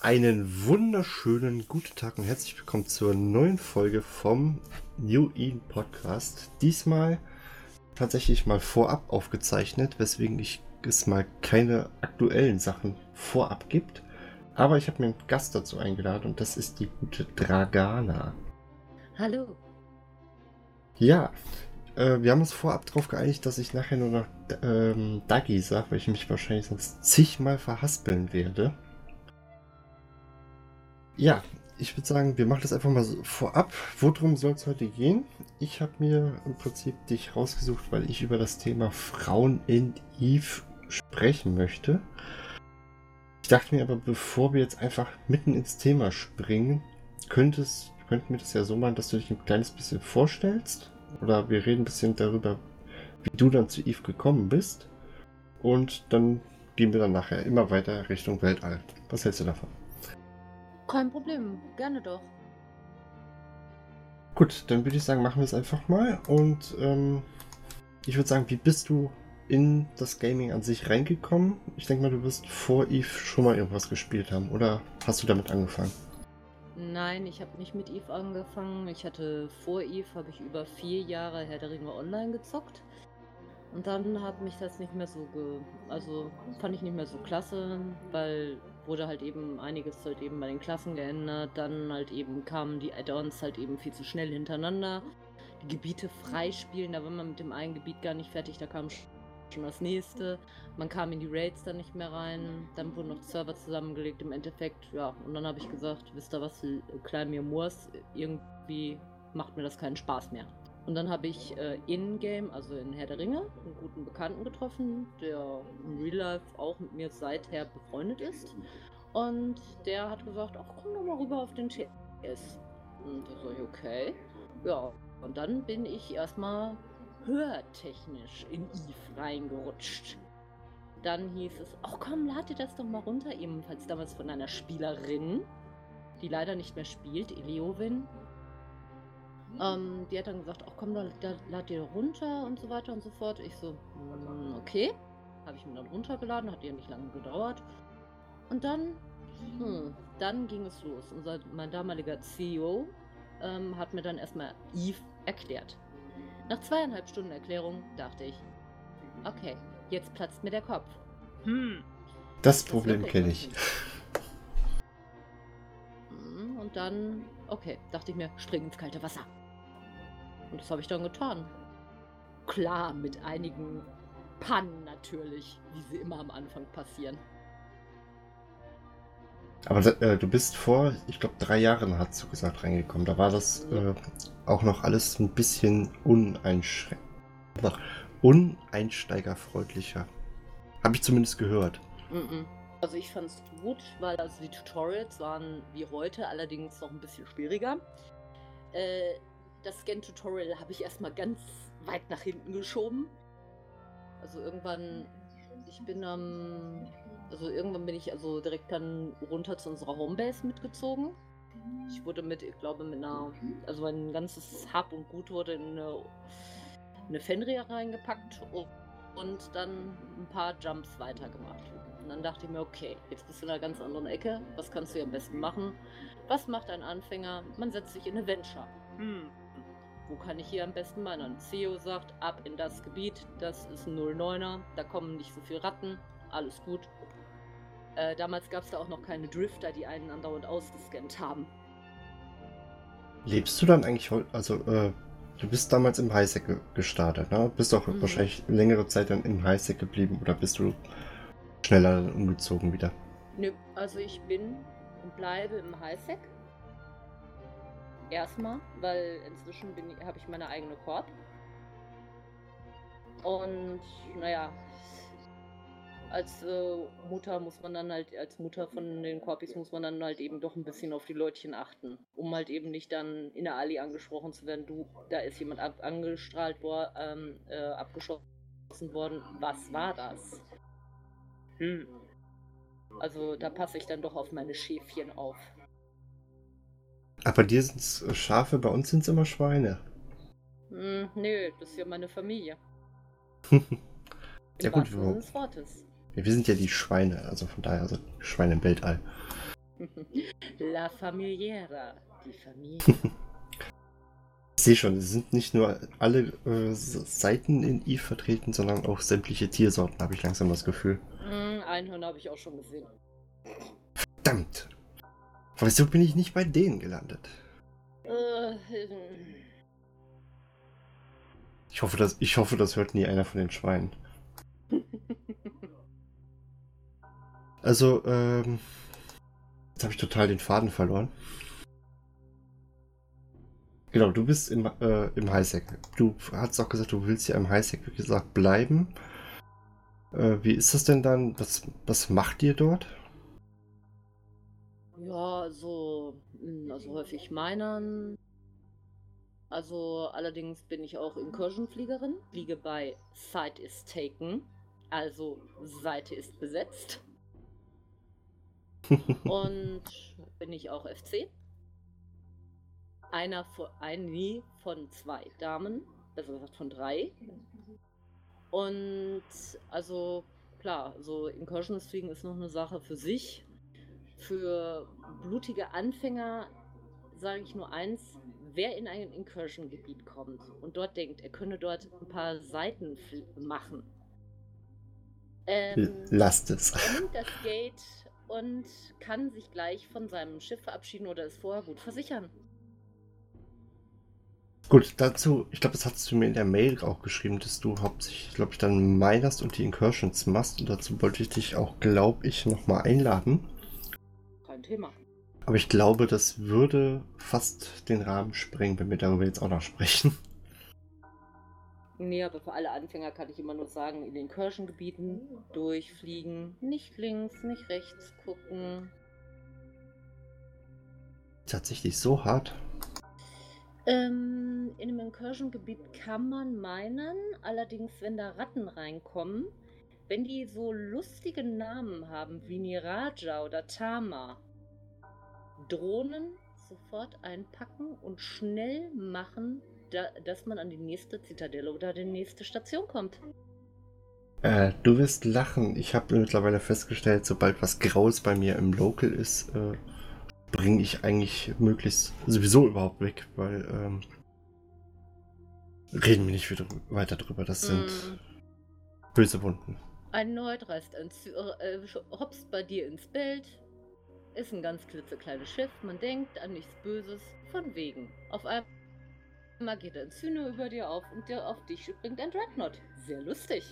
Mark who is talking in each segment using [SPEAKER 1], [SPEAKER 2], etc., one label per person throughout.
[SPEAKER 1] Einen wunderschönen guten Tag und herzlich willkommen zur neuen Folge vom New Eden Podcast. Diesmal tatsächlich mal vorab aufgezeichnet, weswegen ich es mal keine aktuellen Sachen vorab gibt. Aber ich habe mir einen Gast dazu eingeladen und das ist die gute Dragana.
[SPEAKER 2] Hallo.
[SPEAKER 1] Ja, äh, wir haben uns vorab darauf geeinigt, dass ich nachher nur noch ähm, Dagi sage, weil ich mich wahrscheinlich sonst zigmal verhaspeln werde. Ja, ich würde sagen, wir machen das einfach mal so vorab. Worum soll es heute gehen? Ich habe mir im Prinzip dich rausgesucht, weil ich über das Thema Frauen in Eve sprechen möchte. Ich dachte mir aber, bevor wir jetzt einfach mitten ins Thema springen, könntest, könnten wir das ja so machen, dass du dich ein kleines bisschen vorstellst. Oder wir reden ein bisschen darüber, wie du dann zu Eve gekommen bist. Und dann gehen wir dann nachher immer weiter Richtung Weltall. Was hältst du davon?
[SPEAKER 2] Kein Problem, gerne doch.
[SPEAKER 1] Gut, dann würde ich sagen, machen wir es einfach mal. Und ähm, ich würde sagen, wie bist du in das Gaming an sich reingekommen? Ich denke mal, du wirst vor Eve schon mal irgendwas gespielt haben. Oder hast du damit angefangen?
[SPEAKER 2] Nein, ich habe nicht mit Eve angefangen. Ich hatte vor Eve, habe ich über vier Jahre Herr der Ringe online gezockt. Und dann hat mich das nicht mehr so ge... Also fand ich nicht mehr so klasse, weil wurde halt eben einiges halt eben bei den Klassen geändert. Dann halt eben kamen die Add-ons halt eben viel zu schnell hintereinander. Die Gebiete freispielen, da war man mit dem einen Gebiet gar nicht fertig, da kam schon das nächste. Man kam in die Raids dann nicht mehr rein. Dann wurden noch Server zusammengelegt im Endeffekt. Ja, und dann habe ich gesagt, wisst ihr was, klein mir Moors, irgendwie macht mir das keinen Spaß mehr. Und dann habe ich äh, in-game, also in Herr der Ringe, einen guten Bekannten getroffen, der im Real Life auch mit mir seither befreundet ist. Und der hat gesagt, ach komm doch mal rüber auf den TS. Und da sag ich, okay. Ja, und dann bin ich erstmal hörtechnisch in Eve reingerutscht. Dann hieß es, ach komm, lad dir das doch mal runter, ebenfalls damals von einer Spielerin, die leider nicht mehr spielt, Eliovin. Ähm, die hat dann gesagt, ach komm, da, da lad dir runter und so weiter und so fort. Ich so, mm, okay. Habe ich mir dann runtergeladen, hat ja nicht lange gedauert. Und dann, hm, dann ging es los. Unser, mein damaliger CEO ähm, hat mir dann erstmal Eve erklärt. Nach zweieinhalb Stunden Erklärung dachte ich, okay, jetzt platzt mir der Kopf.
[SPEAKER 1] Hm. Das Problem kenne ich.
[SPEAKER 2] Hm, und dann, okay, dachte ich mir, spring ins kalte Wasser. Und das habe ich dann getan. Klar, mit einigen Pannen natürlich, wie sie immer am Anfang passieren.
[SPEAKER 1] Aber äh, du bist vor, ich glaube, drei Jahren, hast du gesagt, reingekommen. Da war das äh, auch noch alles ein bisschen. Uneinsteigerfreundlicher. Habe ich zumindest gehört.
[SPEAKER 2] Also ich fand es gut, weil also die Tutorials waren wie heute, allerdings noch ein bisschen schwieriger. Äh, das Scan-Tutorial habe ich erstmal ganz weit nach hinten geschoben. Also irgendwann, ich bin am, also irgendwann bin ich also direkt dann runter zu unserer Homebase mitgezogen. Ich wurde mit, ich glaube, mit einer, also mein ganzes Hab und Gut wurde in eine, eine Fenrir reingepackt und, und dann ein paar Jumps weitergemacht. Und dann dachte ich mir, okay, jetzt bist du in einer ganz anderen Ecke. Was kannst du hier am besten machen? Was macht ein Anfänger? Man setzt sich in eine Venture. Hm, wo kann ich hier am besten meinen? CEO sagt, ab in das Gebiet, das ist ein 09er, da kommen nicht so viele Ratten, alles gut. Äh, damals gab es da auch noch keine Drifter, die einen andauernd ausgescannt haben.
[SPEAKER 1] Lebst du dann eigentlich heute, also äh, du bist damals im Highsec gestartet, ne? Bist auch mhm. wahrscheinlich längere Zeit dann im Highsec geblieben oder bist du schneller umgezogen wieder?
[SPEAKER 2] Nö, also ich bin und bleibe im Highsec. Erstmal, weil inzwischen habe ich meine eigene Korb. Und naja, als äh, Mutter muss man dann halt, als Mutter von den Korpis muss man dann halt eben doch ein bisschen auf die Leutchen achten, um halt eben nicht dann in der Ali angesprochen zu werden, du, da ist jemand ab angestrahlt worden, ähm, äh, abgeschossen worden, was war das? Hm. Also da passe ich dann doch auf meine Schäfchen auf.
[SPEAKER 1] Aber dir sind es äh, Schafe, bei uns sind es immer Schweine.
[SPEAKER 2] Hm, nö, das ist ja meine Familie.
[SPEAKER 1] ja gut, wir, wir sind ja die Schweine, also von daher, also Schweine im Weltall.
[SPEAKER 2] La Familiera, die Familie.
[SPEAKER 1] Ich sehe schon, es sind nicht nur alle äh, Seiten in Eve vertreten, sondern auch sämtliche Tiersorten, habe ich langsam das Gefühl.
[SPEAKER 2] Mm, Einhörner habe ich auch schon gesehen.
[SPEAKER 1] Verdammt! Wieso bin ich nicht bei denen gelandet?
[SPEAKER 2] Äh,
[SPEAKER 1] Ich hoffe, dass, ich hoffe, das hört nie einer von den Schweinen. Also, ähm. Jetzt habe ich total den Faden verloren. Genau, du bist im, äh, im Highsec. Du hast auch gesagt, du willst ja im Highsec, wie gesagt, bleiben. Äh, wie ist das denn dann? Was, was macht ihr dort?
[SPEAKER 2] Ja, so, mm, also häufig Minern. Also allerdings bin ich auch Incursion-Fliegerin, fliege bei Site is taken, also Seite ist besetzt. Und bin ich auch FC. Einer von, eine von zwei Damen, besser gesagt von drei. Und also klar, so Incursions fliegen ist noch eine Sache für sich. Für blutige Anfänger sage ich nur eins, wer in ein Incursion-Gebiet kommt und dort denkt, er könne dort ein paar Seiten machen. Ähm,
[SPEAKER 1] Lasst es.
[SPEAKER 2] er nimmt das Gate und kann sich gleich von seinem Schiff verabschieden oder es vorher gut versichern.
[SPEAKER 1] Gut, dazu, ich glaube, das hattest du mir in der Mail auch geschrieben, dass du hauptsächlich, glaube ich, dann minerst und die Incursions machst. Und dazu wollte ich dich auch, glaube ich, nochmal einladen.
[SPEAKER 2] Thema.
[SPEAKER 1] Aber ich glaube, das würde fast den Rahmen sprengen, wenn wir darüber jetzt auch noch sprechen.
[SPEAKER 2] Nee, aber für alle Anfänger kann ich immer nur sagen, in den Incursion-Gebieten durchfliegen, nicht links, nicht rechts gucken.
[SPEAKER 1] Tatsächlich so hart.
[SPEAKER 2] Ähm, in einem Incursion-Gebiet kann man meinen, allerdings, wenn da Ratten reinkommen, wenn die so lustige Namen haben wie Niraja oder Tama, Drohnen sofort einpacken und schnell machen, da, dass man an die nächste Zitadelle oder die nächste Station kommt.
[SPEAKER 1] Äh, du wirst lachen. Ich habe mittlerweile festgestellt, sobald was Graues bei mir im Local ist, äh, bringe ich eigentlich möglichst sowieso überhaupt weg, weil ähm, reden wir nicht wieder weiter drüber. Das sind
[SPEAKER 2] Mm.
[SPEAKER 1] böse Wunden.
[SPEAKER 2] Ein Zü äh, hopst bei dir ins Bild. Ist ein ganz klitzekleines Schiff. Man denkt an nichts Böses. Von wegen. Auf einmal geht ein Zyno über dir auf und der auf dich springt ein Dreadnought. Sehr lustig.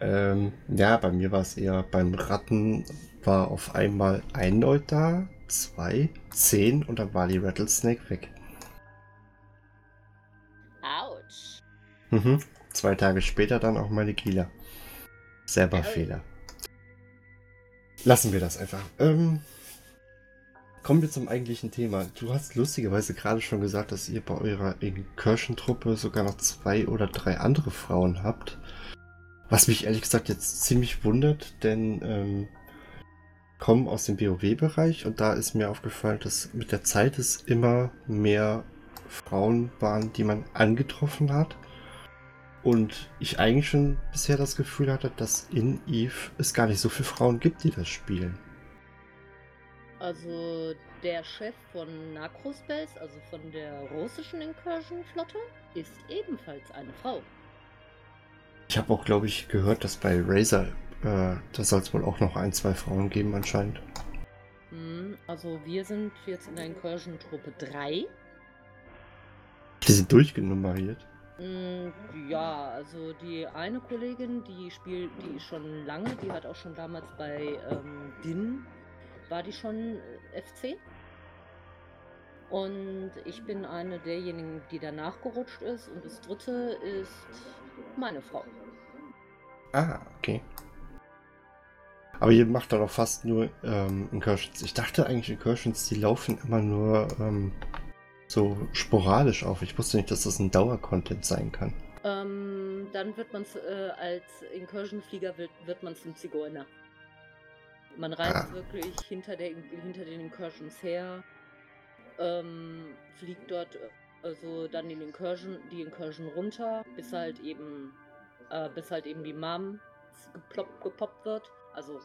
[SPEAKER 1] Ähm, ja, bei mir war es eher beim Ratten war auf einmal ein Leut da, zwei, zehn und dann war die Rattlesnake weg.
[SPEAKER 2] Autsch.
[SPEAKER 1] Mhm. Zwei Tage später dann auch meine Kieler. Selber. Fehler. Lassen wir das einfach. Ähm, kommen wir zum eigentlichen Thema. Du hast lustigerweise gerade schon gesagt, dass ihr bei eurer Incursion-Truppe sogar noch zwei oder drei andere Frauen habt. Was mich ehrlich gesagt jetzt ziemlich wundert, denn ähm, kommen aus dem WoW-Bereich und da ist mir aufgefallen, dass mit der Zeit es immer mehr Frauen waren, die man angetroffen hat. Und ich eigentlich schon bisher das Gefühl hatte, dass in Eve es gar nicht so viele Frauen gibt, die das spielen.
[SPEAKER 2] Also der Chef von Nakrospells, also von der russischen Incursion-Flotte, ist ebenfalls eine Frau.
[SPEAKER 1] Ich habe auch, glaube ich, gehört, dass bei Razer, äh, da soll es wohl auch noch ein, zwei Frauen geben anscheinend.
[SPEAKER 2] Hm, Also wir sind jetzt in der Incursion-Truppe 3.
[SPEAKER 1] Die sind durchgenummeriert.
[SPEAKER 2] Mm, Ja, also die eine Kollegin, die spielt, die ist schon lange, die hat auch schon damals bei ähm, DIN, war die schon äh, FC. Und ich bin eine derjenigen, die danach gerutscht ist. Und das dritte ist meine Frau.
[SPEAKER 1] Ah, okay. Aber ihr macht da doch fast nur ähm, Incursions. Ich dachte eigentlich, Incursions, die laufen immer nur ähm, so sporadisch auf. Ich wusste nicht, dass das ein Dauercontent sein kann.
[SPEAKER 2] Ähm, dann wird man äh, als Incursion-Flieger wird, wird man zum Zigeuner. Man reist
[SPEAKER 1] Ah.
[SPEAKER 2] wirklich hinter, der, hinter den Incursions her, ähm, fliegt dort also dann den Incursion, die Incursion runter, bis halt eben, äh, bis halt eben die Mom geploppt, gepoppt wird, also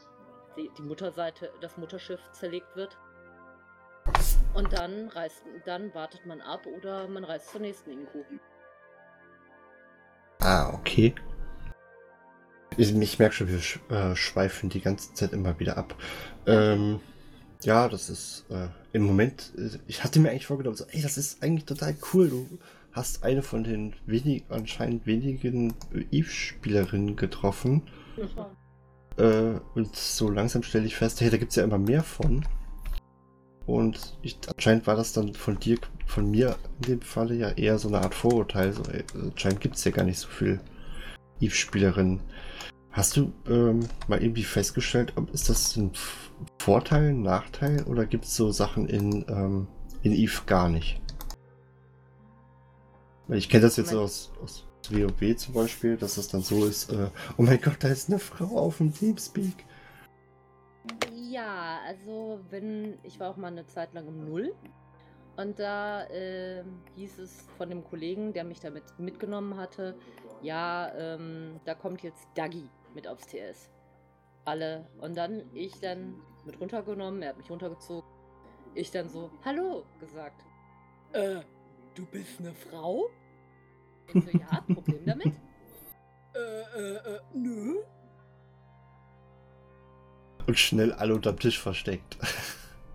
[SPEAKER 2] die, die Mutterseite, das Mutterschiff zerlegt wird. Und dann reist, dann wartet man ab oder man reist zur nächsten Inku.
[SPEAKER 1] Ah, okay. Ich, ich merke schon, wir sch äh, schweifen die ganze Zeit immer wieder ab. Ähm, ja, das ist äh, im Moment, äh, ich hatte mir eigentlich vorgenommen, so, ey, das ist eigentlich total cool. Du hast eine von den wenig, anscheinend wenigen Eve-Spielerinnen getroffen. Äh, und so langsam stelle ich fest, hey, da gibt es ja immer mehr von. Und ich, anscheinend war das dann von dir, von mir in dem Falle ja eher so eine Art Vorurteil. So, ey, anscheinend gibt es ja gar nicht so viel Eve-Spielerinnen. Hast du ähm, mal irgendwie festgestellt, ob ist das ein Vorteil, ein Nachteil oder gibt es so Sachen in, ähm, in Eve gar nicht? Ich kenne das jetzt aus, aus WoW zum Beispiel, dass es dann so ist, äh, oh mein Gott, da ist eine Frau auf dem Teamspeak.
[SPEAKER 2] Ja, also wenn, ich war auch mal eine Zeit lang im Null und da äh, hieß es von dem Kollegen, der mich damit mitgenommen hatte, ja, ähm, da kommt jetzt Dagi mit aufs TS. Alle. Und dann ich dann mit runtergenommen, er hat mich runtergezogen. Ich dann so, hallo, gesagt. Äh, du bist eine Frau? Ich so, ja, Problem damit? äh, äh, äh, nö.
[SPEAKER 1] Und schnell alle unterm Tisch versteckt.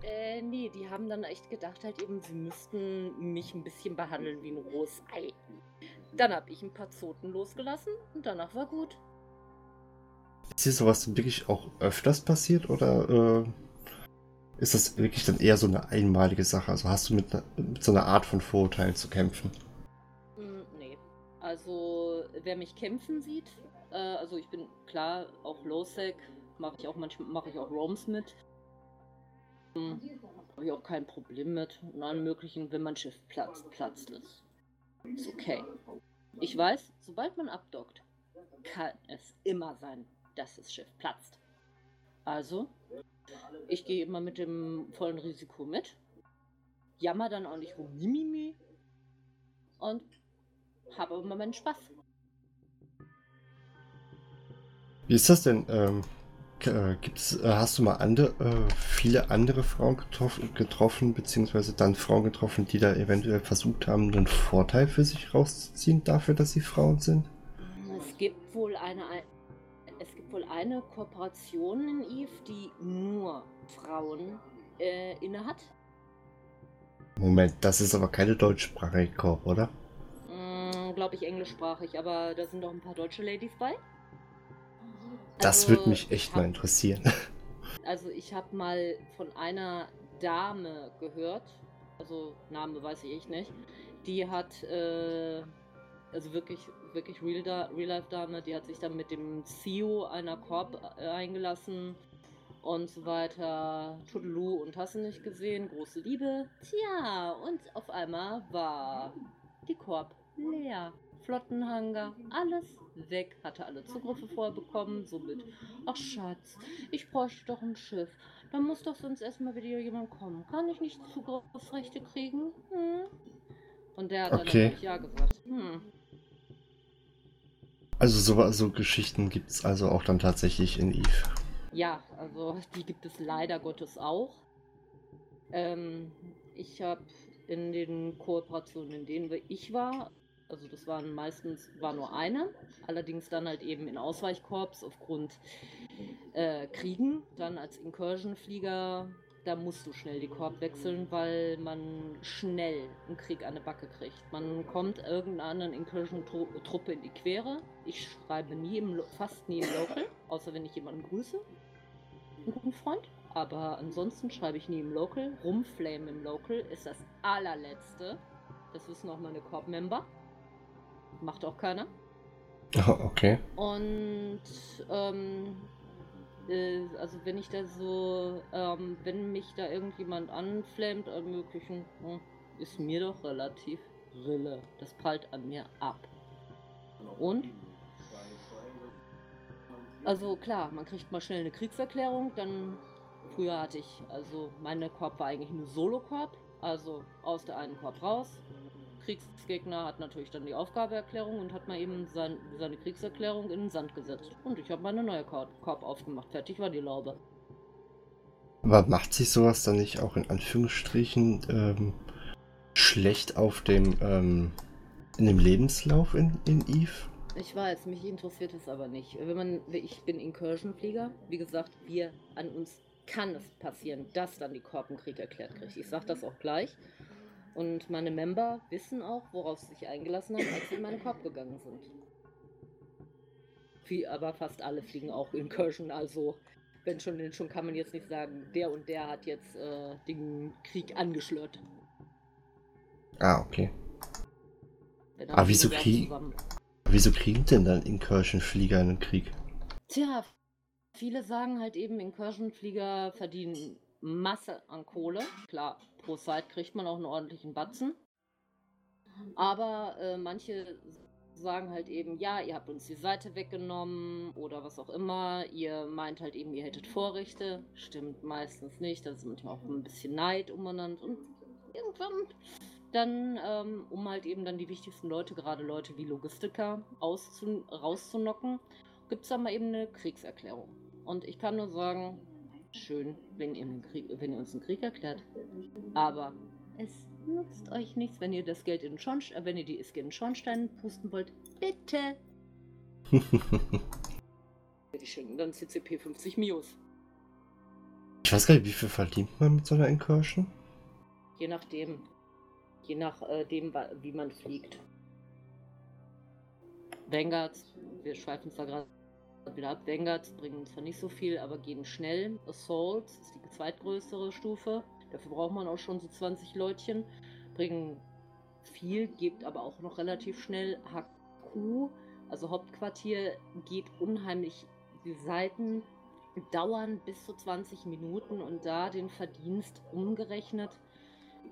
[SPEAKER 2] Äh, nee, die haben dann echt gedacht halt eben, sie müssten mich ein bisschen behandeln wie ein rohes Ei. Dann hab ich ein paar Zoten losgelassen und danach war gut.
[SPEAKER 1] Ist dir sowas wirklich auch öfters passiert oder äh, ist das wirklich dann eher so eine einmalige Sache? Also hast du mit, mit so einer Art von Vorurteilen zu kämpfen?
[SPEAKER 2] Mm, nee. Also, wer mich kämpfen sieht, äh, also ich bin klar auch Low-Sec, mache ich auch manchmal mache ich auch Roams mit. Hm, Habe ich auch kein Problem mit. Und allen möglichen, wenn mein Schiff platzt, platzt es. Ist okay. Ich weiß, sobald man abdockt, kann es immer sein, dass das Schiff platzt. Also, ich gehe immer mit dem vollen Risiko mit. Jammer dann auch nicht rum, mimimi. Und habe immer meinen Spaß.
[SPEAKER 1] Wie ist das denn? Ähm, äh, gibt's, äh, hast du mal andere, äh, viele andere Frauen getroffen, getroffen, beziehungsweise dann Frauen getroffen, die da eventuell versucht haben, einen Vorteil für sich rauszuziehen dafür, dass sie Frauen sind?
[SPEAKER 2] Es gibt wohl eine, es gibt wohl eine Kooperation in Eve, die nur Frauen äh, innehat.
[SPEAKER 1] Moment, das ist aber keine deutschsprachige Koop, oder?
[SPEAKER 2] Mm, Glaube ich englischsprachig, aber da sind doch ein paar deutsche Ladies bei.
[SPEAKER 1] Das
[SPEAKER 2] Also,
[SPEAKER 1] würde mich
[SPEAKER 2] ich
[SPEAKER 1] echt
[SPEAKER 2] hab-
[SPEAKER 1] mal interessieren.
[SPEAKER 2] Also ich habe mal von einer Dame gehört, also Name weiß ich echt nicht, die hat, äh, also wirklich, wirklich Real, da Real Life Dame, die hat sich dann mit dem CEO einer Corp äh, eingelassen und so weiter, Tudelu und hast du nicht gesehen, große Liebe. Tja, und auf einmal war die Corp leer. Flottenhangar, alles weg, hatte alle Zugriffe vorher bekommen, somit, ach Schatz, ich bräuchte doch ein Schiff. Da muss doch sonst erstmal wieder jemand kommen. Kann ich nicht Zugriffsrechte kriegen? Hm? Und der hat dann
[SPEAKER 1] Okay.
[SPEAKER 2] ja gesagt. Hm.
[SPEAKER 1] Also so, so Geschichten gibt es also auch dann tatsächlich in Eve.
[SPEAKER 2] Ja, also die gibt es leider Gottes auch. Ähm, ich habe in den Kooperationen, in denen ich war, also das waren meistens, war nur eine, allerdings dann halt eben in Ausweichkorps aufgrund äh, Kriegen, dann als Incursion-Flieger, da musst du schnell die Korb wechseln, weil man schnell einen Krieg an der Backe kriegt. Man kommt irgendeiner anderen Incursion-Truppe in die Quere. Ich schreibe nie im, fast nie im Local, außer wenn ich jemanden grüße einen guten Freund. Aber ansonsten schreibe ich nie im Local. Rumflame im Local ist das allerletzte. Das wissen auch meine Corp-Member. Macht auch keiner.
[SPEAKER 1] Okay.
[SPEAKER 2] Und ähm, äh, also wenn ich da so, ähm, wenn mich da irgendjemand anflammt, an möglichen, hm, ist mir doch relativ Rille. Das prallt an mir ab. Und? Also klar, man kriegt mal schnell eine Kriegserklärung, dann früher hatte ich, also meine Korb war eigentlich nur Solo-Korb, also aus der einen Korb raus. Kriegsgegner hat natürlich dann die Aufgabeerklärung und hat mal eben sein, seine Kriegserklärung in den Sand gesetzt. Und ich habe meine neue Korb, Korb aufgemacht. Fertig war die Laube.
[SPEAKER 1] Aber macht sich sowas dann nicht auch in Anführungsstrichen ähm, schlecht auf dem ähm, in dem Lebenslauf in, in Eve?
[SPEAKER 2] Ich weiß, mich interessiert es aber nicht. Wenn man, ich bin Incursion-Flieger. Wie gesagt, wir an uns kann es passieren, dass dann die einen Krieg erklärt kriegt. Ich sage das auch gleich. Und meine Member wissen auch, worauf sie sich eingelassen haben, als sie in meinen Korb gegangen sind. Wie, aber fast alle fliegen auch Incursion, also wenn schon, denn schon kann man jetzt nicht sagen, der und der hat jetzt äh, den Krieg angeschlört.
[SPEAKER 1] Ah, okay. Aber wieso, krieg wieso kriegen denn dann Incursion-Flieger einen Krieg?
[SPEAKER 2] Tja, viele sagen halt eben, Incursion-Flieger verdienen Masse an Kohle. Klar, pro Zeit kriegt man auch einen ordentlichen Batzen. Aber äh, manche sagen halt eben, ja, ihr habt uns die Seite weggenommen oder was auch immer. Ihr meint halt eben, ihr hättet Vorrechte. Stimmt meistens nicht. Da ist manchmal auch ein bisschen Neid umeinander. Und irgendwann dann, ähm, um halt eben dann die wichtigsten Leute, gerade Leute wie Logistiker, rauszunocken, gibt es dann mal eben eine Kriegserklärung. Und ich kann nur sagen, schön, wenn ihr, Krieg, wenn ihr uns einen Krieg erklärt. Aber es nutzt euch nichts, wenn ihr das Geld in Schornstein, äh, wenn ihr die Iske in den Schornstein pusten wollt. Bitte. Bitte schön, dann CCP 50 Mios.
[SPEAKER 1] Ich weiß gar nicht, wie viel verdient man mit so einer Incursion?
[SPEAKER 2] Je nachdem. Je nachdem, äh, wie man fliegt. Vanguards, wir schweifen da gerade ab. Vanguards bringen zwar nicht so viel, aber gehen schnell. Assaults ist die zweitgrößere Stufe. Dafür braucht man auch schon so 20 Leutchen. Bringen viel, gibt aber auch noch relativ schnell. HQ, also Hauptquartier, geht unheimlich. Die Seiten dauern bis zu 20 Minuten und da den Verdienst umgerechnet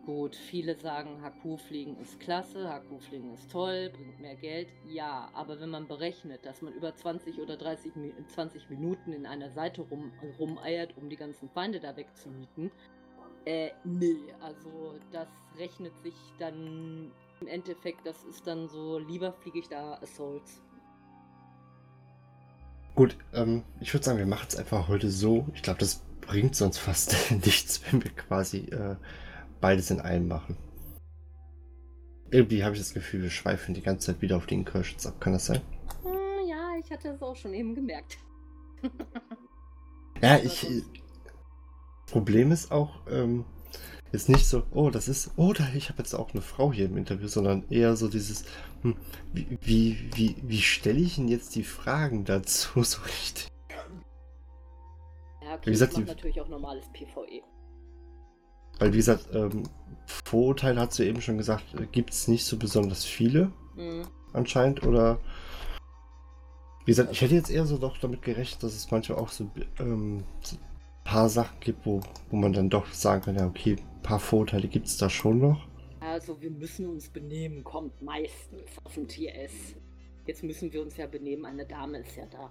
[SPEAKER 2] Gut, viele sagen, HQ-Fliegen ist klasse, HQ-Fliegen ist toll, bringt mehr Geld. Ja, aber wenn man berechnet, dass man über 20 oder 30 20 Minuten in einer Seite rum, rumeiert, um die ganzen Feinde da wegzumieten, äh, nee, also das rechnet sich dann im Endeffekt, das ist dann so, lieber fliege ich da Assaults.
[SPEAKER 1] Gut, ähm, ich würde sagen, wir machen es einfach heute so. Ich glaube, das bringt sonst fast nichts, wenn wir quasi äh, beides in einem machen. Irgendwie habe ich das Gefühl, wir schweifen die ganze Zeit wieder auf den Incursions ab. Kann das sein?
[SPEAKER 2] Hm, ja, ich hatte es auch schon eben gemerkt.
[SPEAKER 1] ja, ich. Problem ist auch, ähm, ist nicht so, oh, das ist, oh, da, ich habe jetzt auch eine Frau hier im Interview, sondern eher so dieses, hm, wie, wie, wie, wie stelle ich denn jetzt die Fragen dazu so richtig?
[SPEAKER 2] Ja, okay, wie gesagt, die, natürlich auch normales PvE.
[SPEAKER 1] Weil, wie gesagt, ähm, Vorurteile hat sie eben schon gesagt, gibt es nicht so besonders viele mhm. anscheinend. Oder wie gesagt, ich hätte jetzt eher so doch damit gerechnet, dass es manchmal auch so, ähm, so ein paar Sachen gibt, wo, wo man dann doch sagen kann, ja, okay, ein paar Vorurteile gibt es da schon noch.
[SPEAKER 2] Also wir müssen uns benehmen, kommt meistens auf dem TS. Jetzt müssen wir uns ja benehmen, eine Dame ist ja da.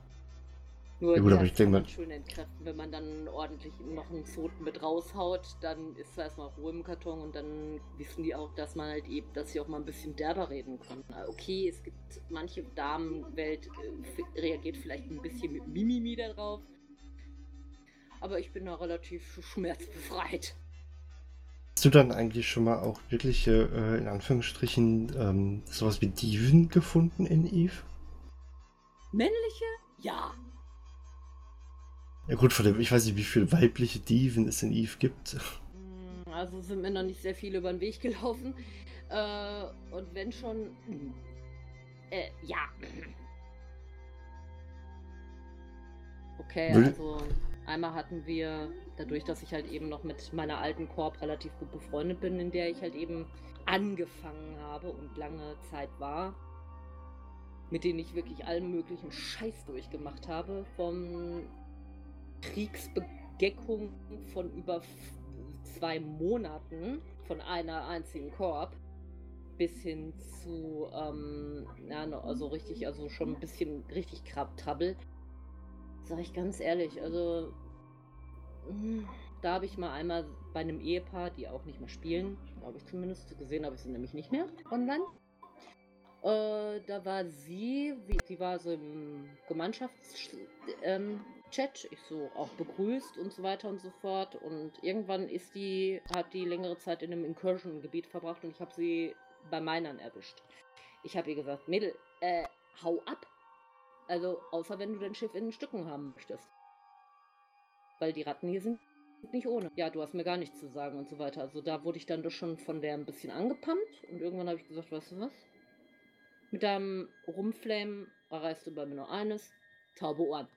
[SPEAKER 2] Nur ja, gut, aber ich denke mal. schön entkräften, wenn man dann ordentlich noch einen Zoten mit raushaut, dann ist es erstmal Ruhe im Karton und dann wissen die auch, dass man halt eben, dass sie auch mal ein bisschen derber reden können. Okay, es gibt manche Damenwelt äh, reagiert vielleicht ein bisschen mit Mimimi darauf, aber ich bin da relativ schmerzbefreit.
[SPEAKER 1] Hast du dann eigentlich schon mal auch wirkliche, äh, in Anführungsstrichen, ähm, sowas wie Diven gefunden in Eve?
[SPEAKER 2] Männliche? Ja,
[SPEAKER 1] ja gut, von dem, ich weiß nicht, wie viele weibliche Diven es in Eve gibt.
[SPEAKER 2] Hm, also sind mir noch nicht sehr viele über den Weg gelaufen. Äh, und wenn schon. Äh, ja. Okay, also einmal hatten wir, dadurch, dass ich halt eben noch mit meiner alten Korb relativ gut befreundet bin, in der ich halt eben angefangen habe und lange Zeit war, mit denen ich wirklich allen möglichen Scheiß durchgemacht habe, vom Kriegsbegeckung von über zwei Monaten von einer einzigen Korb bis hin zu, ähm, ja, also richtig, also schon ein bisschen richtig Krabtrabbel. Sag ich ganz ehrlich, also hm, da habe ich mal einmal bei einem Ehepaar, die auch nicht mehr spielen, glaube ich zumindest, gesehen habe ich sie nämlich nicht mehr online. Äh, da war sie, wie, sie war so im Gemeinschafts, ähm, Chat, ich so auch begrüßt und so weiter und so fort. Und irgendwann ist die, hat die längere Zeit in einem Incursion-Gebiet verbracht und ich habe sie bei Minern erwischt. Ich habe ihr gesagt, Mädel, äh, hau ab. Also, außer wenn du dein Schiff in Stücken haben möchtest. Weil die Ratten hier sind nicht ohne. Ja, du hast mir gar nichts zu sagen und so weiter. Also da wurde ich dann doch schon von der ein bisschen angepumpt und irgendwann habe ich gesagt, weißt du was? Mit deinem Rumflame erreichst du bei mir nur eines, taube Ohren.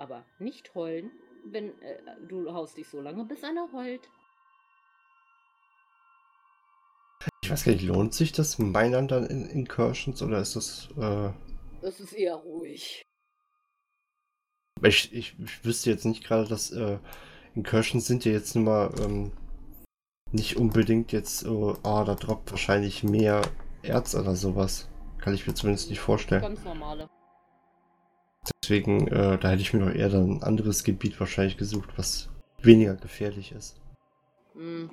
[SPEAKER 2] Aber nicht heulen, wenn äh, du haust dich so lange, bis einer heult.
[SPEAKER 1] Ich weiß gar nicht, lohnt sich das Minern dann in Incursions oder ist das. Äh...
[SPEAKER 2] Das ist eher ruhig.
[SPEAKER 1] Ich, ich, ich wüsste jetzt nicht gerade, dass äh, Incursions sind ja jetzt nun mal ähm, nicht unbedingt jetzt, oh, ah, da droppt wahrscheinlich mehr Erz oder sowas. Kann ich mir zumindest nicht vorstellen.
[SPEAKER 2] Ganz normale.
[SPEAKER 1] Deswegen, äh, da hätte ich mir noch eher dann ein anderes Gebiet wahrscheinlich gesucht, was weniger gefährlich ist.
[SPEAKER 2] Hm.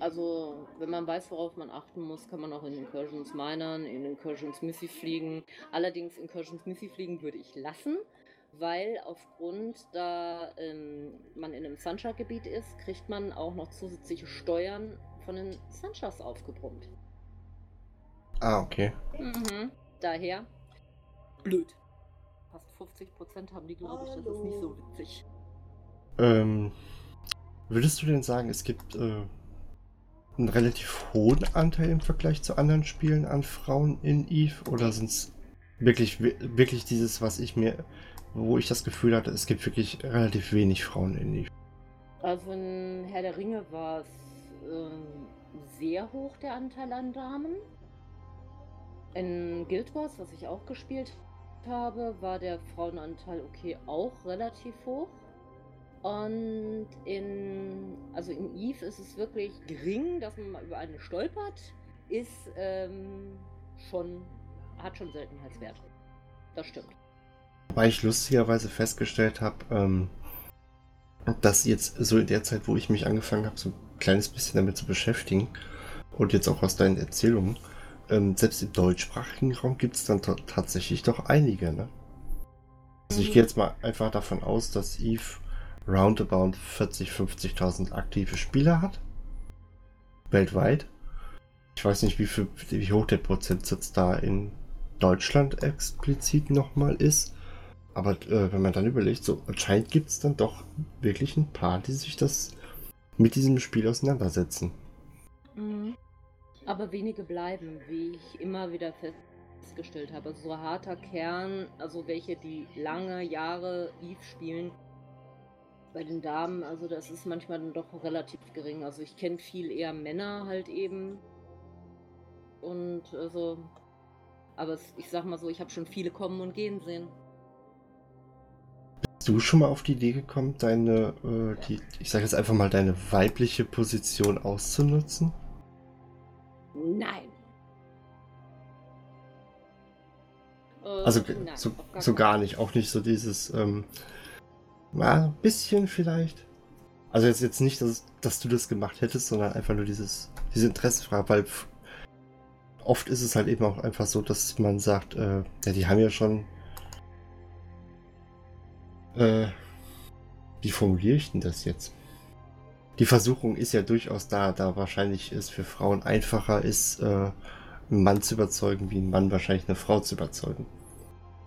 [SPEAKER 2] Also, wenn man weiß, worauf man achten muss, kann man auch in Incursions minern, in Incursions Missy fliegen. Allerdings Incursions Missy fliegen würde ich lassen, weil aufgrund, da ähm, man in einem Sunshine-Gebiet ist, kriegt man auch noch zusätzliche Steuern von den Sunshines aufgebrummt.
[SPEAKER 1] Ah, okay.
[SPEAKER 2] Mhm. Daher blöd. Fast 50% haben die, glaube ich, das ist nicht so witzig.
[SPEAKER 1] Ähm, würdest du denn sagen, es gibt äh, einen relativ hohen Anteil im Vergleich zu anderen Spielen an Frauen in Eve? Oder sind es wirklich, wirklich dieses, was ich mir wo ich das Gefühl hatte, es gibt wirklich relativ wenig Frauen in Eve.
[SPEAKER 2] Also in Herr der Ringe war es ähm, sehr hoch der Anteil an Damen. In Guild Wars, was ich auch gespielt habe, war der Frauenanteil okay auch relativ hoch. Und in, also in Eve ist es wirklich gering, dass man mal über eine stolpert, ist ähm, schon, hat schon Seltenheitswert. Das stimmt.
[SPEAKER 1] Weil ich lustigerweise festgestellt habe, ähm, dass jetzt so in der Zeit, wo ich mich angefangen habe, so ein kleines bisschen damit zu beschäftigen und jetzt auch aus deinen Erzählungen, ähm, selbst im deutschsprachigen Raum gibt es dann tatsächlich doch einige. Ne? Also ich gehe jetzt mal einfach davon aus, dass Eve roundabout 40, 50.000 aktive Spieler hat. Weltweit. Ich weiß nicht, wie, viel, wie hoch der Prozentsatz da in Deutschland explizit nochmal ist. Aber äh, wenn man dann überlegt, so anscheinend gibt es dann doch wirklich ein paar, die sich das mit diesem Spiel auseinandersetzen.
[SPEAKER 2] Mhm. Aber wenige bleiben, wie ich immer wieder festgestellt habe. Also so harter Kern, also welche, die lange Jahre Eve spielen. Bei den Damen, also das ist manchmal dann doch relativ gering. Also ich kenne viel eher Männer halt eben. Und also, aber es, ich sag mal so, ich habe schon viele kommen und gehen sehen
[SPEAKER 1] du schon mal auf die Idee gekommen, deine, äh, die, ich sage jetzt einfach mal, deine weibliche Position auszunutzen?
[SPEAKER 2] Nein.
[SPEAKER 1] Also äh, nein, so, gar, so gar nicht, auch nicht so dieses, ähm, mal ein bisschen vielleicht. Also jetzt, jetzt nicht, dass, dass du das gemacht hättest, sondern einfach nur dieses, diese Interessenfrage, weil oft ist es halt eben auch einfach so, dass man sagt, äh, ja, die haben ja schon äh, wie formuliere ich denn das jetzt? Die Versuchung ist ja durchaus da, da wahrscheinlich es für Frauen einfacher ist, äh, einen Mann zu überzeugen, wie ein Mann wahrscheinlich eine Frau zu überzeugen.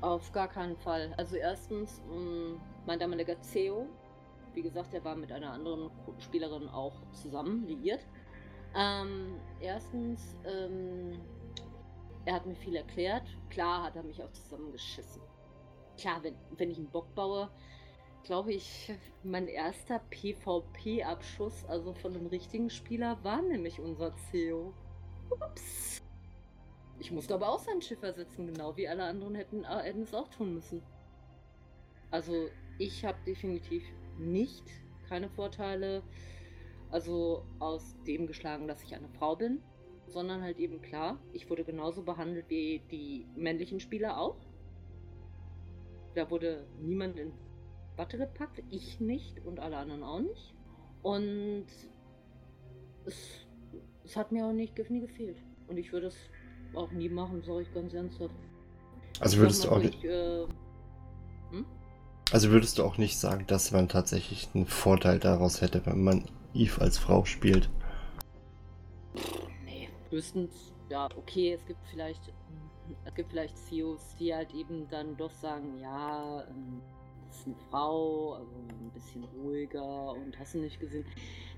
[SPEAKER 2] Auf gar keinen Fall. Also erstens, ähm, mein damaliger CEO, wie gesagt, er war mit einer anderen Spielerin auch zusammen liiert. Ähm, erstens, ähm, er hat mir viel erklärt. Klar hat er mich auch zusammengeschissen klar, wenn, wenn ich einen Bock baue, glaube ich, mein erster PvP-Abschuss, also von einem richtigen Spieler, war nämlich unser CEO. Ups. Ich musste aber auch sein Schiff ersetzen, genau wie alle anderen hätten, äh, hätten es auch tun müssen. Also ich habe definitiv nicht keine Vorteile, also aus dem geschlagen, dass ich eine Frau bin, sondern halt eben klar, ich wurde genauso behandelt wie die männlichen Spieler auch. Da wurde niemand in Watte gepackt, ich nicht und alle anderen auch nicht. Und es, es hat mir auch nicht nie gefehlt. Und ich würde es auch nie machen, sage ich ganz ernsthaft.
[SPEAKER 1] Also würdest du auch nicht. Äh, hm? Also würdest du auch nicht sagen, dass man tatsächlich einen Vorteil daraus hätte, wenn man Eve als Frau spielt?
[SPEAKER 2] Nee, höchstens, ja, okay, es gibt vielleicht, es gibt vielleicht CEOs, die halt eben dann doch sagen, ja, ähm, ist eine Frau, also ein bisschen ruhiger und hast du nicht gesehen.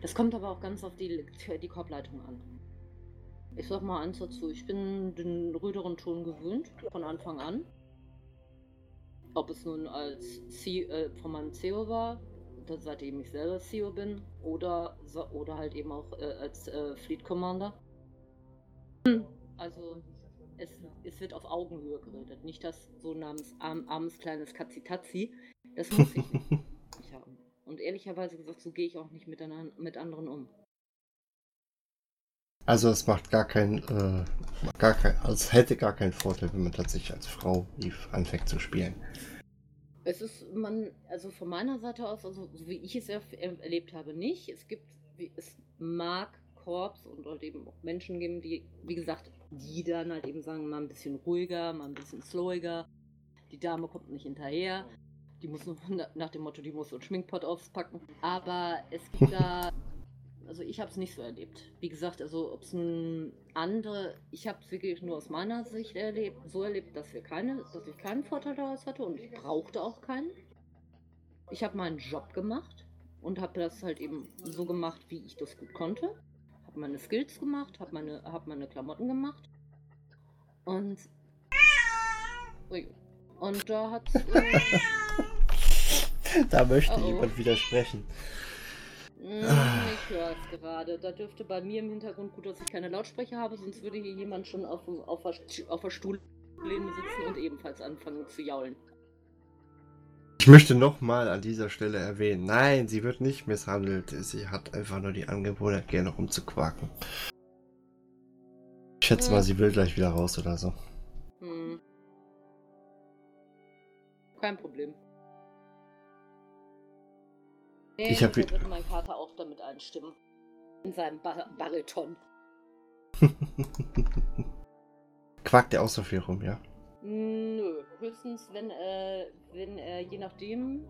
[SPEAKER 2] Das kommt aber auch ganz auf die, die Korbleitung an. Ich sag mal eins dazu, ich bin den rüderen Ton gewöhnt, von Anfang an. Ob es nun als C äh, von meinem CEO war, seitdem ich selber CEO bin, oder, oder halt eben auch äh, als äh, Fleet Commander. Also es, es, wird auf Augenhöhe geredet, nicht das so namens arm, armes kleines Katzitazi. Das muss ich nicht. ja. Und ehrlicherweise gesagt, so gehe ich auch nicht mit, an, mit anderen um.
[SPEAKER 1] Also es macht gar keinen, äh, gar kein, also es hätte gar keinen Vorteil, wenn man tatsächlich als Frau Eve anfängt zu spielen.
[SPEAKER 2] Es ist, man, also von meiner Seite aus, also so wie ich es erlebt habe, nicht. Es gibt, es mag Korps und halt eben auch Menschen geben, die, wie gesagt, die dann halt eben sagen, mal ein bisschen ruhiger, mal ein bisschen slowiger. Die Dame kommt nicht hinterher. Die muss nach dem Motto, die muss so einen Schminkpot auspacken. Aber es gibt da also ich habe es nicht so erlebt. Wie gesagt, also ob es ein andere, ich habe es wirklich nur aus meiner Sicht erlebt, so erlebt, dass wir keine, dass ich keinen Vorteil daraus hatte und ich brauchte auch keinen. Ich habe meinen Job gemacht und habe das halt eben so gemacht, wie ich das gut konnte. Habe meine Skills gemacht, habe meine, hab meine Klamotten gemacht und und da hat äh,
[SPEAKER 1] da möchte oh oh. jemand widersprechen.
[SPEAKER 2] Hm, ich höre es gerade. Da dürfte bei mir im Hintergrund gut, dass ich keine Lautsprecher habe, sonst würde hier jemand schon auf, auf, auf der Stuhllehne sitzen und ebenfalls anfangen zu jaulen.
[SPEAKER 1] Ich möchte nochmal an dieser Stelle erwähnen, nein, sie wird nicht misshandelt. Sie hat einfach nur die Angewohnheit, gerne rumzuquaken. Ich schätze ja. mal, sie will gleich wieder raus oder so. Hm.
[SPEAKER 2] Kein Problem.
[SPEAKER 1] Nee, ich habe
[SPEAKER 2] wird mein Vater auch damit einstimmen. In seinem Bar Bariton.
[SPEAKER 1] Quakt der auch so viel rum, ja?
[SPEAKER 2] Nö, höchstens wenn, äh, wenn äh, je nachdem,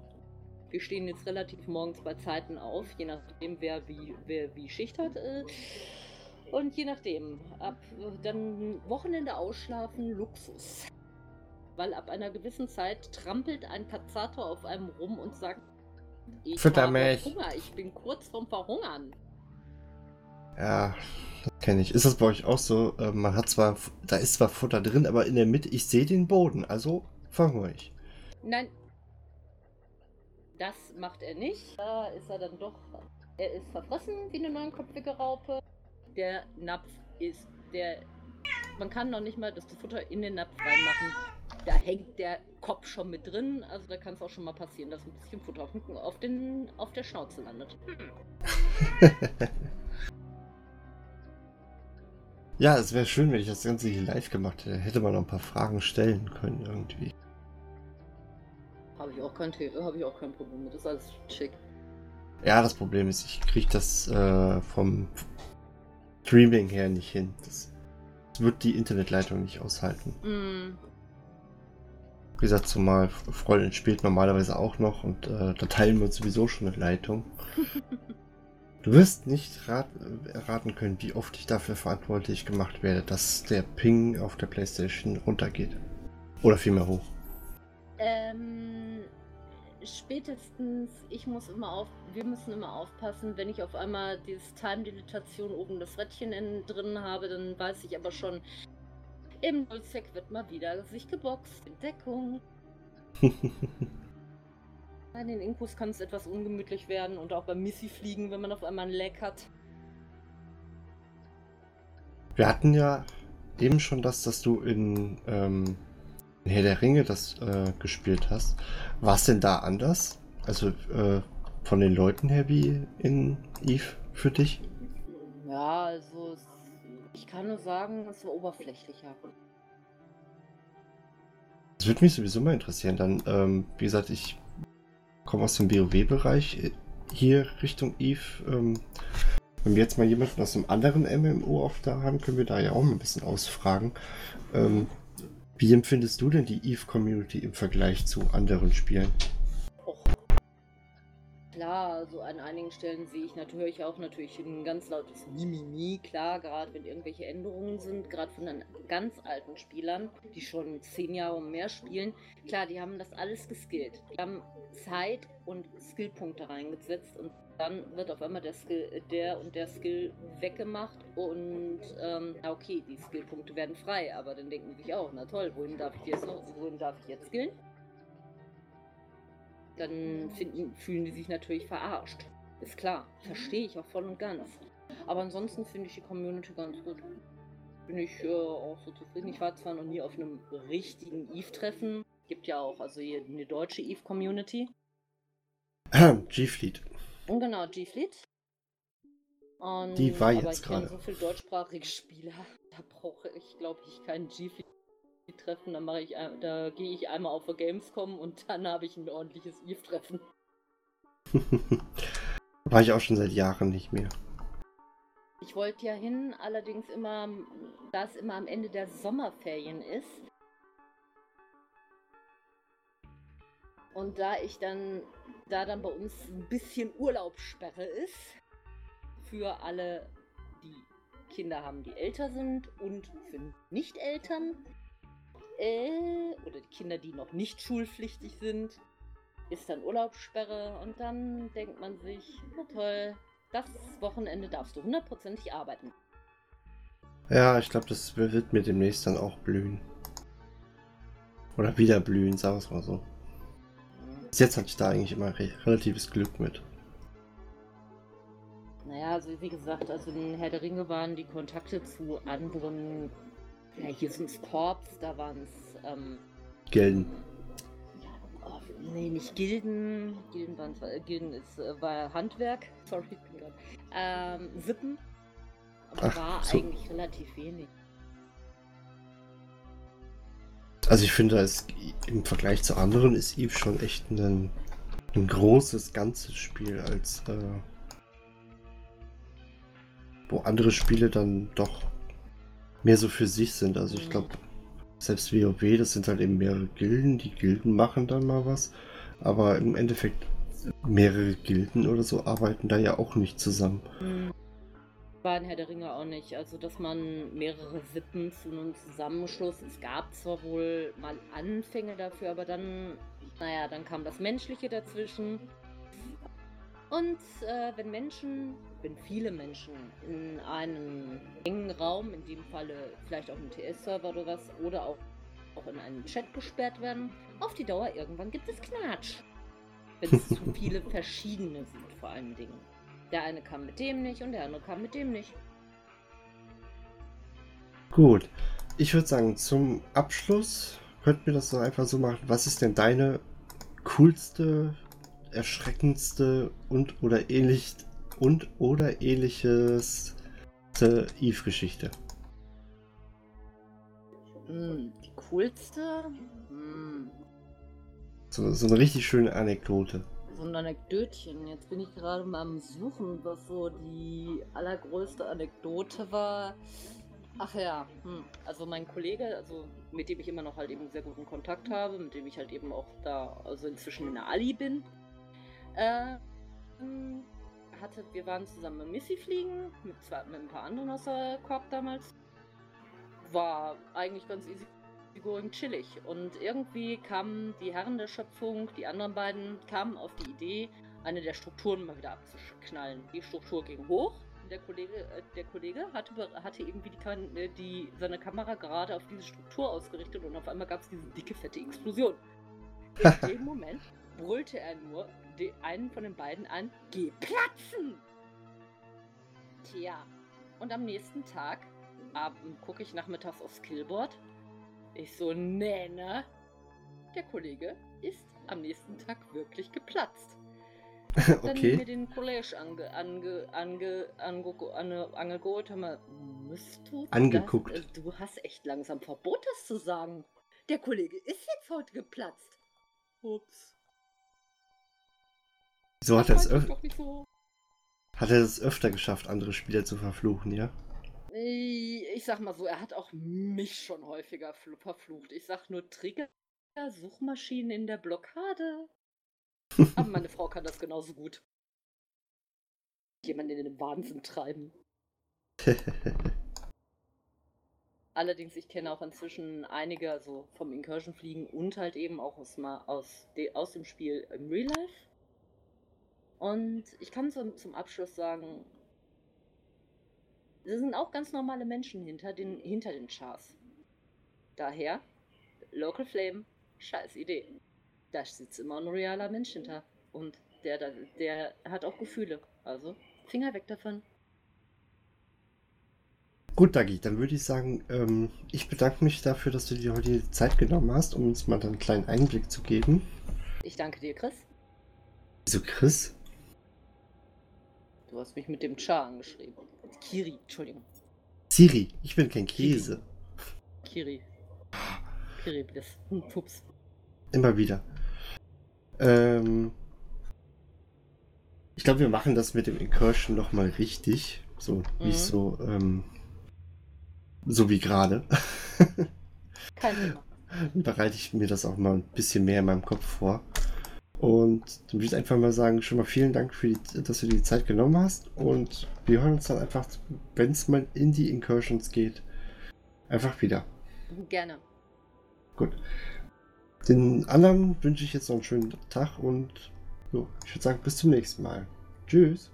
[SPEAKER 2] wir stehen jetzt relativ morgens bei Zeiten auf, je nachdem wer wie, wer wie Schicht hat. Äh, und je nachdem, ab dann Wochenende ausschlafen, Luxus. Weil ab einer gewissen Zeit trampelt ein Pazzator auf einem rum und sagt, ich Fütter mich. Hunger, ich bin kurz vorm Verhungern.
[SPEAKER 1] Ja, das kenne ich. Ist das bei euch auch so? Äh, man hat zwar, da ist zwar Futter drin, aber in der Mitte, ich sehe den Boden, also verhungere ich.
[SPEAKER 2] Nein. Das macht er nicht. Da ist er dann doch, er ist verfressen wie eine neunköpfige Raupe. Der Napf ist, der, man kann noch nicht mal das Futter in den Napf reinmachen da hängt der Kopf schon mit drin. Also da kann es auch schon mal passieren, dass ein bisschen Futter auf, den, auf der Schnauze landet.
[SPEAKER 1] ja, es wäre schön, wenn ich das Ganze hier live gemacht hätte. Hätte man noch ein paar Fragen stellen können irgendwie.
[SPEAKER 2] Habe ich auch kein habe ich auch kein Problem mit. Das ist alles schick.
[SPEAKER 1] Ja, das Problem ist, ich kriege das äh, vom Streaming her nicht hin. Das wird die Internetleitung nicht aushalten. Mm. Wie gesagt, zumal Freundin spielt normalerweise auch noch und äh, da teilen wir uns sowieso schon eine Leitung. du wirst nicht rat, erraten können, wie oft ich dafür verantwortlich gemacht werde, dass der Ping auf der Playstation runtergeht. Oder vielmehr hoch.
[SPEAKER 2] Ähm, spätestens, ich muss immer auf, wir müssen immer aufpassen, wenn ich auf einmal dieses Time-Dilatation oben das Rädchen in, drin habe, dann weiß ich aber schon, im Nullsec wird mal wieder sich geboxt. In Deckung. Bei den Inkus kann es etwas ungemütlich werden und auch beim Missy fliegen, wenn man auf einmal ein Leck hat.
[SPEAKER 1] Wir hatten ja eben schon das, dass du in, ähm, in Herr der Ringe das äh, gespielt hast. War es denn da anders? Also äh, von den Leuten her wie in Eve für dich?
[SPEAKER 2] Ja, also es ich kann nur sagen, es war oberflächlicher.
[SPEAKER 1] Das würde mich sowieso mal interessieren. Dann, ähm, wie gesagt, ich komme aus dem WoW-Bereich äh, hier Richtung Eve. Ähm, wenn wir jetzt mal jemanden aus einem anderen MMO auf da haben, können wir da ja auch mal ein bisschen ausfragen. Ähm, wie empfindest du denn die Eve-Community im Vergleich zu anderen Spielen?
[SPEAKER 2] Klar, also an einigen Stellen sehe ich natürlich auch natürlich ein ganz lautes Mimimi, klar, gerade wenn irgendwelche Änderungen sind, gerade von den ganz alten Spielern, die schon zehn Jahre und mehr spielen. Klar, die haben das alles geskillt. Die haben Zeit und Skillpunkte reingesetzt und dann wird auf einmal der Skill, der und der Skill weggemacht und ähm, okay, die Skillpunkte werden frei, aber dann denken sich auch, na toll, wohin darf ich jetzt noch, wohin darf ich jetzt skillen? Dann finden, fühlen die sich natürlich verarscht. Ist klar, verstehe ich auch voll und ganz. Aber ansonsten finde ich die Community ganz gut. Bin ich äh, auch so zufrieden. Ich war zwar noch nie auf einem richtigen Eve-Treffen. Gibt ja auch also hier eine deutsche Eve-Community.
[SPEAKER 1] G-Fleet.
[SPEAKER 2] Und genau, G-Fleet.
[SPEAKER 1] Die war jetzt gerade.
[SPEAKER 2] so viele deutschsprachige Spieler. Da brauche ich, glaube ich, keinen G-Fleet treffen, dann mache ich, da gehe ich einmal auf der Gamescom und dann habe ich ein ordentliches Eve-Treffen.
[SPEAKER 1] War ich auch schon seit Jahren nicht mehr.
[SPEAKER 2] Ich wollte ja hin, allerdings immer, da es immer am Ende der Sommerferien ist. Und da ich dann, da dann bei uns ein bisschen Urlaubssperre ist, für alle, die Kinder haben, die älter sind und für Nicht-Eltern, äh, oder die Kinder, die noch nicht schulpflichtig sind, ist dann Urlaubssperre und dann denkt man sich, na toll, das Wochenende darfst du hundertprozentig arbeiten.
[SPEAKER 1] Ja, ich glaube, das wird mir demnächst dann auch blühen. Oder wieder blühen, sag es mal so. Mhm. Bis jetzt hatte ich da eigentlich immer re relatives Glück mit.
[SPEAKER 2] Naja, also wie gesagt, also in Herr der Ringe waren die Kontakte zu anderen ja, hier sind es Korps, da waren es. Ähm,
[SPEAKER 1] Gilden.
[SPEAKER 2] Ja, oh, nee, nicht Gilden. Gilden, waren äh, Gilden ist, äh, war Handwerk. Sorry, ich bin gerade. Ähm, Sippen. Aber Ach, war so. eigentlich relativ wenig.
[SPEAKER 1] Also ich finde, es, im Vergleich zu anderen ist Eve schon echt ein, ein großes ganzes Spiel als äh, wo andere Spiele dann doch mehr so für sich sind. Also ich glaube, selbst WoW, das sind halt eben mehrere Gilden. Die Gilden machen dann mal was. Aber im Endeffekt, mehrere Gilden oder so arbeiten da ja auch nicht zusammen.
[SPEAKER 2] Mhm. War in Herr der Ringe auch nicht. Also, dass man mehrere Sippen zu einem Zusammenschluss. Es gab zwar wohl mal Anfänge dafür, aber dann, naja, dann kam das Menschliche dazwischen. Und äh, wenn Menschen wenn viele Menschen in einem engen Raum, in dem Falle vielleicht auch ein TS-Server oder was, oder auch, auch in einen Chat gesperrt werden, auf die Dauer irgendwann gibt es Knatsch. Wenn es zu viele verschiedene sind, vor allen Dingen. Der eine kam mit dem nicht und der andere kam mit dem nicht.
[SPEAKER 1] Gut. Ich würde sagen, zum Abschluss könnten wir das so einfach so machen. Was ist denn deine coolste, erschreckendste und oder ähnlich und oder ähnliches Eve-Geschichte.
[SPEAKER 2] Mm, die coolste? Mm.
[SPEAKER 1] So, so eine richtig schöne Anekdote.
[SPEAKER 2] So ein Anekdötchen. Jetzt bin ich gerade mal am Suchen, was so die allergrößte Anekdote war. Ach ja, hm. also mein Kollege, also mit dem ich immer noch halt eben sehr guten Kontakt habe, mit dem ich halt eben auch da, also inzwischen in der Ali bin, äh, hatte, wir waren zusammen mit Missy fliegen, mit, zwei, mit ein paar anderen aus der Korb damals. War eigentlich ganz easy going chillig. Und irgendwie kamen die Herren der Schöpfung, die anderen beiden, kamen auf die Idee, eine der Strukturen mal wieder abzuknallen. Die Struktur ging hoch. Der Kollege, äh, der Kollege hatte, hatte irgendwie die, äh, die, seine Kamera gerade auf diese Struktur ausgerichtet und auf einmal gab es diese dicke, fette Explosion. In dem Moment brüllte er nur einen von den beiden an, geh platzen! Tja, und am nächsten Tag gucke ich nachmittags aufs Killboard. Ich so, nee, ne? Der Kollege ist am nächsten Tag wirklich geplatzt.
[SPEAKER 1] okay.
[SPEAKER 2] Dann mir den Kollege ange, ange, ange, ange, ange, angeholt, haben wir, du
[SPEAKER 1] angeguckt.
[SPEAKER 2] Das, du hast echt langsam Verbot, das zu sagen. Der Kollege ist jetzt heute geplatzt. Ups.
[SPEAKER 1] So hat er es öfter. So. Hat er es öfter geschafft, andere Spieler zu verfluchen, ja?
[SPEAKER 2] Ich sag mal so, er hat auch mich schon häufiger verflucht. Ich sag nur Trigger, Suchmaschinen in der Blockade. Aber meine Frau kann das genauso gut. jemanden in den Wahnsinn treiben. Allerdings, ich kenne auch inzwischen einige, also vom Incursion fliegen und halt eben auch aus, aus, aus dem Spiel im Real Life. Und ich kann zum, zum Abschluss sagen, es sind auch ganz normale Menschen hinter den, hinter den Chars. Daher, Local Flame, scheiß Idee. Da sitzt immer ein realer Mensch hinter. Und der, der, der hat auch Gefühle. Also, Finger weg davon.
[SPEAKER 1] Gut, Dagi, dann würde ich sagen, ähm, ich bedanke mich dafür, dass du dir heute die Zeit genommen hast, um uns mal einen kleinen Einblick zu geben.
[SPEAKER 2] Ich danke dir, Chris.
[SPEAKER 1] Wieso Chris?
[SPEAKER 2] Du hast mich mit dem Char angeschrieben. Kiri, Entschuldigung.
[SPEAKER 1] Siri, ich bin kein Käse.
[SPEAKER 2] Kiri. Kiri. Hm, Pups.
[SPEAKER 1] Immer wieder. Ähm, ich glaube, wir machen das mit dem Incursion nochmal richtig. So wie mhm. so, ähm, so wie gerade.
[SPEAKER 2] Kein Thema.
[SPEAKER 1] Dann bereite ich mir das auch mal ein bisschen mehr in meinem Kopf vor. Und dann würde ich einfach mal sagen, schon mal vielen Dank, für die, dass du dir die Zeit genommen hast. Und wir hören uns dann einfach, wenn es mal in die Incursions geht, einfach wieder.
[SPEAKER 2] Gerne.
[SPEAKER 1] Gut. Den anderen wünsche ich jetzt noch einen schönen Tag und so, ich würde sagen, bis zum nächsten Mal. Tschüss.